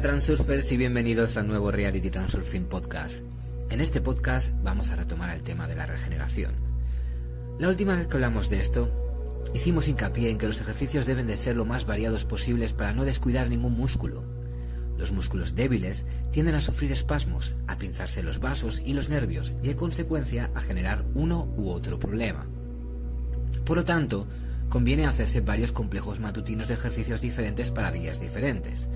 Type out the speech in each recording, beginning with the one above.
Hola, Transurfers y bienvenidos al nuevo Reality Transurfing Podcast. En este podcast vamos a retomar el tema de la regeneración. La última vez que hablamos de esto, hicimos hincapié en que los ejercicios deben de ser lo más variados posibles para no descuidar ningún músculo. Los músculos débiles tienden a sufrir espasmos, a pinzarse los vasos y los nervios y en consecuencia a generar uno u otro problema. Por lo tanto, conviene hacerse varios complejos matutinos de ejercicios diferentes para días diferentes.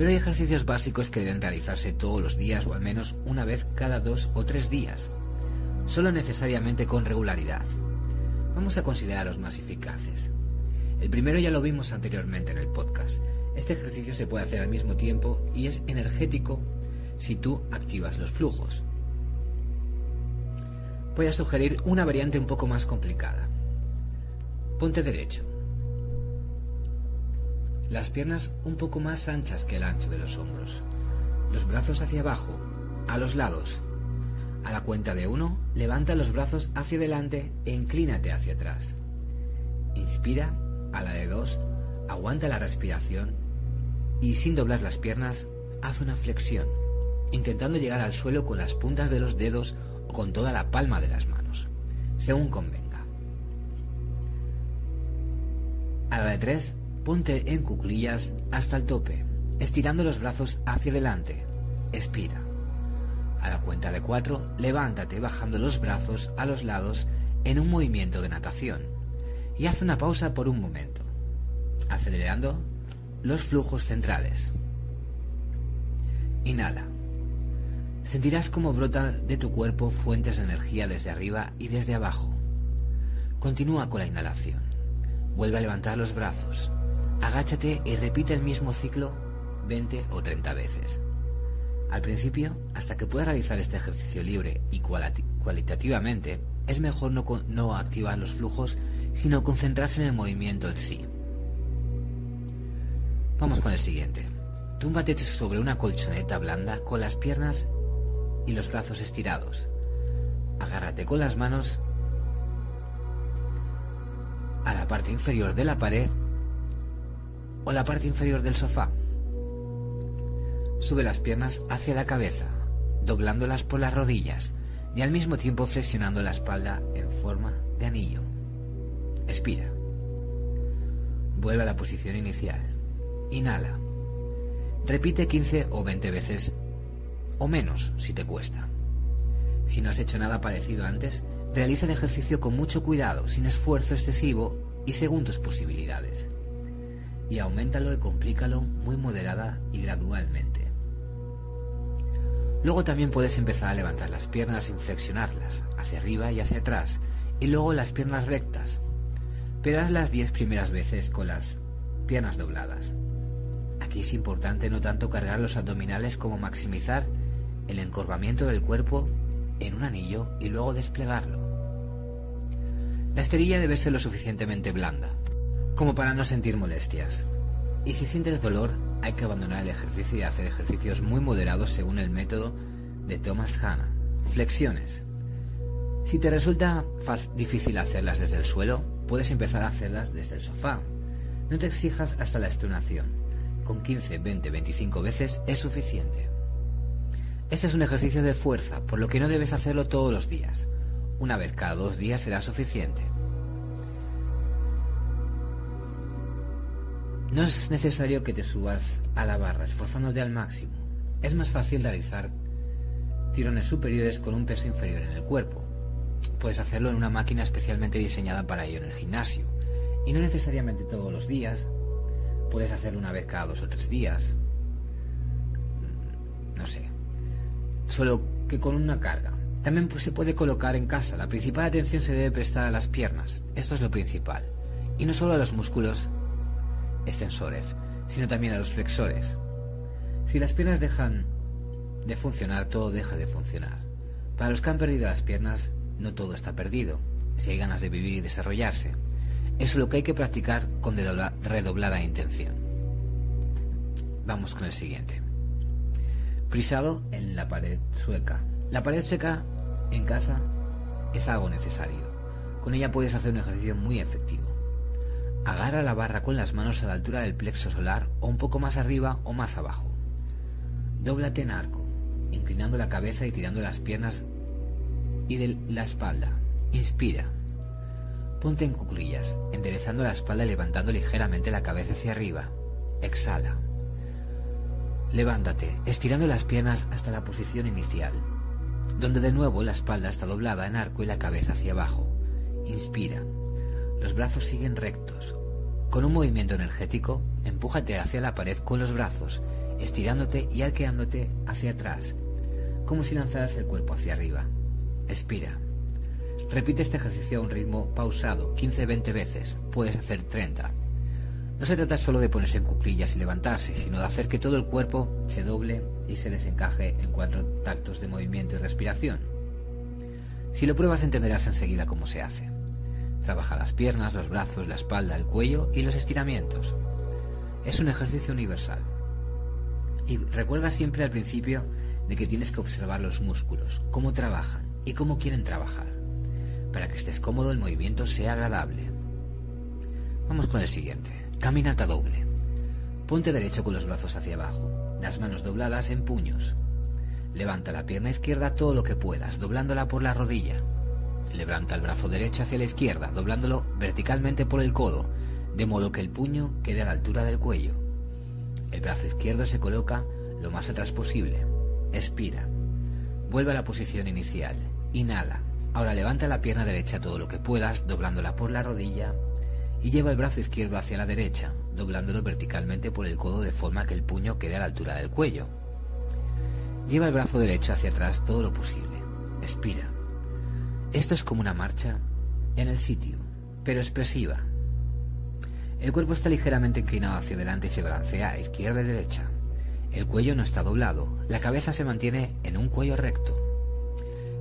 Pero hay ejercicios básicos que deben realizarse todos los días o al menos una vez cada dos o tres días, solo necesariamente con regularidad. Vamos a considerar los más eficaces. El primero ya lo vimos anteriormente en el podcast. Este ejercicio se puede hacer al mismo tiempo y es energético si tú activas los flujos. Voy a sugerir una variante un poco más complicada. Ponte derecho. Las piernas un poco más anchas que el ancho de los hombros. Los brazos hacia abajo, a los lados. A la cuenta de uno, levanta los brazos hacia adelante e inclínate hacia atrás. Inspira, a la de dos, aguanta la respiración y sin doblar las piernas, haz una flexión, intentando llegar al suelo con las puntas de los dedos o con toda la palma de las manos, según convenga. A la de tres, ponte en cuclillas hasta el tope, estirando los brazos hacia adelante. Expira. A la cuenta de cuatro, levántate bajando los brazos a los lados en un movimiento de natación y haz una pausa por un momento, acelerando los flujos centrales. Inhala. Sentirás cómo brota de tu cuerpo fuentes de energía desde arriba y desde abajo. Continúa con la inhalación. Vuelve a levantar los brazos. Agáchate y repite el mismo ciclo 20 o 30 veces. Al principio, hasta que puedas realizar este ejercicio libre y cualitativamente, es mejor no, no activar los flujos, sino concentrarse en el movimiento en sí. Vamos con el siguiente. Túmbate sobre una colchoneta blanda con las piernas y los brazos estirados. Agárrate con las manos a la parte inferior de la pared o la parte inferior del sofá. Sube las piernas hacia la cabeza, doblándolas por las rodillas y al mismo tiempo flexionando la espalda en forma de anillo. Expira. Vuelve a la posición inicial. Inhala. Repite 15 o 20 veces o menos si te cuesta. Si no has hecho nada parecido antes, Realiza el ejercicio con mucho cuidado, sin esfuerzo excesivo y según tus posibilidades. Y aumentalo y complícalo muy moderada y gradualmente. Luego también puedes empezar a levantar las piernas sin flexionarlas, hacia arriba y hacia atrás, y luego las piernas rectas. Pero haz las 10 primeras veces con las piernas dobladas. Aquí es importante no tanto cargar los abdominales como maximizar el encorvamiento del cuerpo en un anillo y luego desplegarlo. La esterilla debe ser lo suficientemente blanda, como para no sentir molestias. Y si sientes dolor, hay que abandonar el ejercicio y hacer ejercicios muy moderados según el método de Thomas Hanna. Flexiones. Si te resulta difícil hacerlas desde el suelo, puedes empezar a hacerlas desde el sofá. No te exijas hasta la estonación. Con 15, 20, 25 veces es suficiente. Este es un ejercicio de fuerza, por lo que no debes hacerlo todos los días. Una vez cada dos días será suficiente. No es necesario que te subas a la barra esforzándote al máximo. Es más fácil realizar tirones superiores con un peso inferior en el cuerpo. Puedes hacerlo en una máquina especialmente diseñada para ello en el gimnasio. Y no necesariamente todos los días. Puedes hacerlo una vez cada dos o tres días. No sé solo que con una carga. También pues, se puede colocar en casa. La principal atención se debe prestar a las piernas. Esto es lo principal. Y no solo a los músculos extensores, sino también a los flexores. Si las piernas dejan de funcionar, todo deja de funcionar. Para los que han perdido las piernas, no todo está perdido. Si hay ganas de vivir y desarrollarse. Eso es lo que hay que practicar con redoblada intención. Vamos con el siguiente. Prisado en la pared sueca. La pared sueca en casa es algo necesario. Con ella puedes hacer un ejercicio muy efectivo. Agarra la barra con las manos a la altura del plexo solar o un poco más arriba o más abajo. Dóblate en arco, inclinando la cabeza y tirando las piernas y de la espalda. Inspira. Ponte en cuclillas, enderezando la espalda y levantando ligeramente la cabeza hacia arriba. Exhala. Levántate, estirando las piernas hasta la posición inicial, donde de nuevo la espalda está doblada en arco y la cabeza hacia abajo. Inspira. Los brazos siguen rectos. Con un movimiento energético, empújate hacia la pared con los brazos, estirándote y arqueándote hacia atrás, como si lanzaras el cuerpo hacia arriba. Expira. Repite este ejercicio a un ritmo pausado, 15-20 veces, puedes hacer 30. No se trata solo de ponerse en cuclillas y levantarse, sino de hacer que todo el cuerpo se doble y se desencaje en cuatro tactos de movimiento y respiración. Si lo pruebas entenderás enseguida cómo se hace. Trabaja las piernas, los brazos, la espalda, el cuello y los estiramientos. Es un ejercicio universal. Y recuerda siempre al principio de que tienes que observar los músculos, cómo trabajan y cómo quieren trabajar. Para que estés cómodo el movimiento sea agradable. Vamos con el siguiente. Caminata doble. Ponte derecho con los brazos hacia abajo, las manos dobladas en puños. Levanta la pierna izquierda todo lo que puedas, doblándola por la rodilla. Levanta el brazo derecho hacia la izquierda, doblándolo verticalmente por el codo, de modo que el puño quede a la altura del cuello. El brazo izquierdo se coloca lo más atrás posible. Expira. Vuelve a la posición inicial. Inhala. Ahora levanta la pierna derecha todo lo que puedas, doblándola por la rodilla, y lleva el brazo izquierdo hacia la derecha, doblándolo verticalmente por el codo de forma que el puño quede a la altura del cuello. Lleva el brazo derecho hacia atrás todo lo posible. Expira. Esto es como una marcha en el sitio, pero expresiva. El cuerpo está ligeramente inclinado hacia adelante y se balancea a izquierda y derecha. El cuello no está doblado, la cabeza se mantiene en un cuello recto.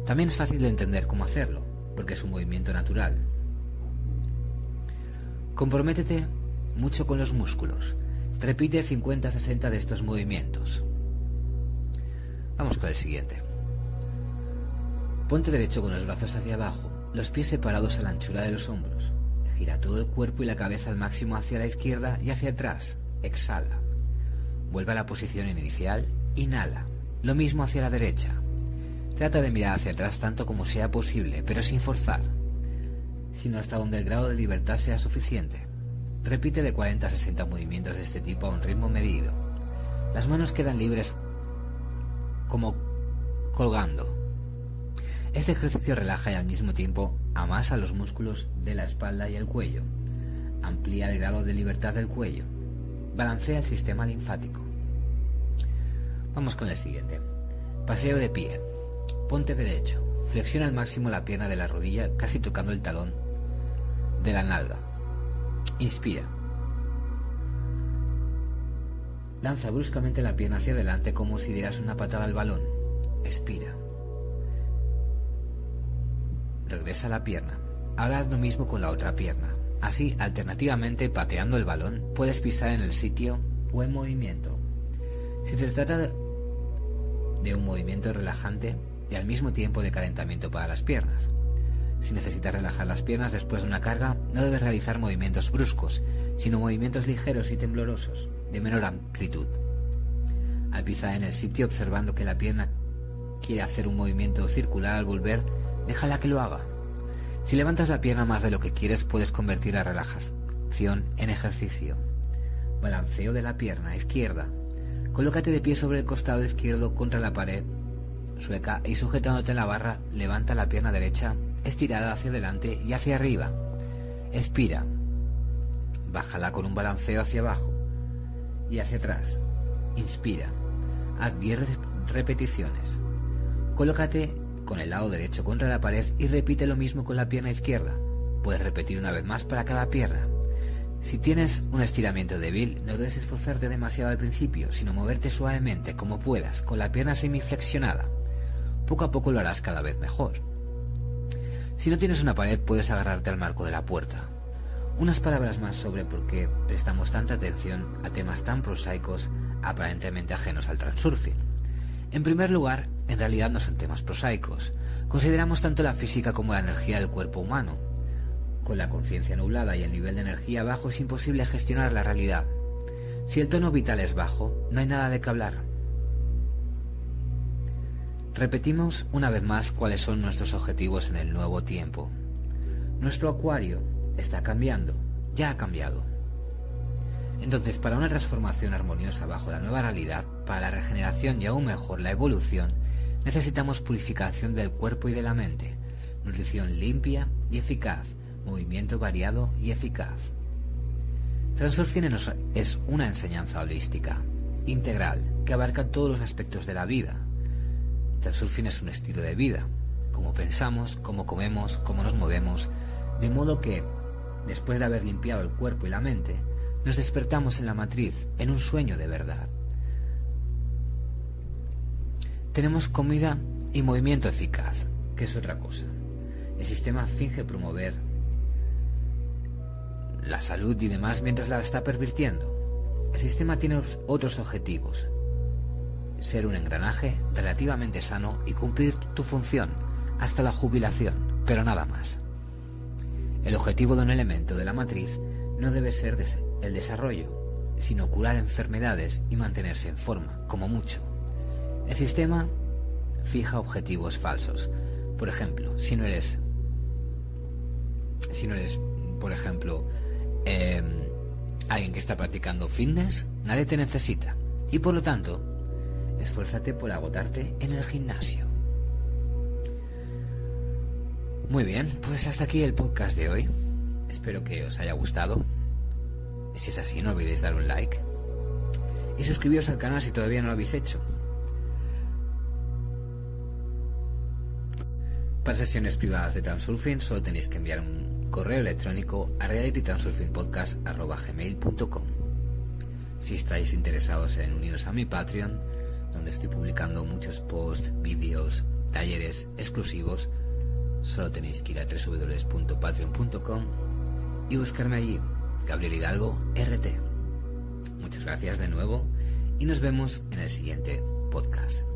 También es fácil de entender cómo hacerlo, porque es un movimiento natural. Comprométete mucho con los músculos. Repite 50-60 de estos movimientos. Vamos con el siguiente. Ponte derecho con los brazos hacia abajo, los pies separados a la anchura de los hombros. Gira todo el cuerpo y la cabeza al máximo hacia la izquierda y hacia atrás. Exhala. Vuelve a la posición inicial. Inhala. Lo mismo hacia la derecha. Trata de mirar hacia atrás tanto como sea posible, pero sin forzar, sino hasta donde el grado de libertad sea suficiente. Repite de 40 a 60 movimientos de este tipo a un ritmo medido. Las manos quedan libres como colgando. Este ejercicio relaja y al mismo tiempo amasa los músculos de la espalda y el cuello. Amplía el grado de libertad del cuello. Balancea el sistema linfático. Vamos con el siguiente. Paseo de pie. Ponte derecho. Flexiona al máximo la pierna de la rodilla, casi tocando el talón de la nalga. Inspira. Lanza bruscamente la pierna hacia adelante como si dieras una patada al balón. Expira. Regresa la pierna. Ahora haz lo mismo con la otra pierna. Así, alternativamente, pateando el balón, puedes pisar en el sitio o en movimiento. Si se trata de un movimiento relajante, y al mismo tiempo de calentamiento para las piernas. Si necesitas relajar las piernas después de una carga, no debes realizar movimientos bruscos, sino movimientos ligeros y temblorosos, de menor amplitud. Al pisar en el sitio observando que la pierna quiere hacer un movimiento circular al volver, déjala que lo haga. Si levantas la pierna más de lo que quieres, puedes convertir la relajación en ejercicio. Balanceo de la pierna izquierda. Colócate de pie sobre el costado izquierdo contra la pared sueca y sujetándote en la barra, levanta la pierna derecha estirada hacia adelante y hacia arriba. Expira. Bájala con un balanceo hacia abajo y hacia atrás. Inspira. Haz 10 repeticiones. Colócate con el lado derecho contra la pared y repite lo mismo con la pierna izquierda. Puedes repetir una vez más para cada pierna. Si tienes un estiramiento débil, no debes esforzarte demasiado al principio, sino moverte suavemente como puedas, con la pierna semiflexionada poco a poco lo harás cada vez mejor. Si no tienes una pared, puedes agarrarte al marco de la puerta. Unas palabras más sobre por qué prestamos tanta atención a temas tan prosaicos aparentemente ajenos al transurfing. En primer lugar, en realidad no son temas prosaicos. Consideramos tanto la física como la energía del cuerpo humano. Con la conciencia nublada y el nivel de energía bajo es imposible gestionar la realidad. Si el tono vital es bajo, no hay nada de qué hablar. Repetimos una vez más cuáles son nuestros objetivos en el nuevo tiempo. Nuestro acuario está cambiando, ya ha cambiado. Entonces, para una transformación armoniosa bajo la nueva realidad, para la regeneración y aún mejor la evolución, necesitamos purificación del cuerpo y de la mente, nutrición limpia y eficaz, movimiento variado y eficaz. Transurfing es una enseñanza holística, integral, que abarca todos los aspectos de la vida. Transurfing es un estilo de vida, cómo pensamos, cómo comemos, cómo nos movemos, de modo que, después de haber limpiado el cuerpo y la mente, nos despertamos en la matriz, en un sueño de verdad. Tenemos comida y movimiento eficaz, que es otra cosa. El sistema finge promover la salud y demás mientras la está pervirtiendo. El sistema tiene otros objetivos. Ser un engranaje relativamente sano y cumplir tu función hasta la jubilación, pero nada más. El objetivo de un elemento de la matriz no debe ser el desarrollo, sino curar enfermedades y mantenerse en forma, como mucho. El sistema fija objetivos falsos. Por ejemplo, si no eres, si no eres, por ejemplo, em, alguien que está practicando fitness, nadie te necesita. Y por lo tanto, esfuérzate por agotarte en el gimnasio. Muy bien, pues hasta aquí el podcast de hoy. Espero que os haya gustado. Si es así, no olvidéis dar un like. Y suscribiros al canal si todavía no lo habéis hecho. Para sesiones privadas de Transurfing solo tenéis que enviar un correo electrónico a realitytransurfingpodcast.com Si estáis interesados en uniros a mi Patreon, donde estoy publicando muchos posts, vídeos, talleres exclusivos, solo tenéis que ir a www.patreon.com y buscarme allí, Gabriel Hidalgo RT. Muchas gracias de nuevo y nos vemos en el siguiente podcast.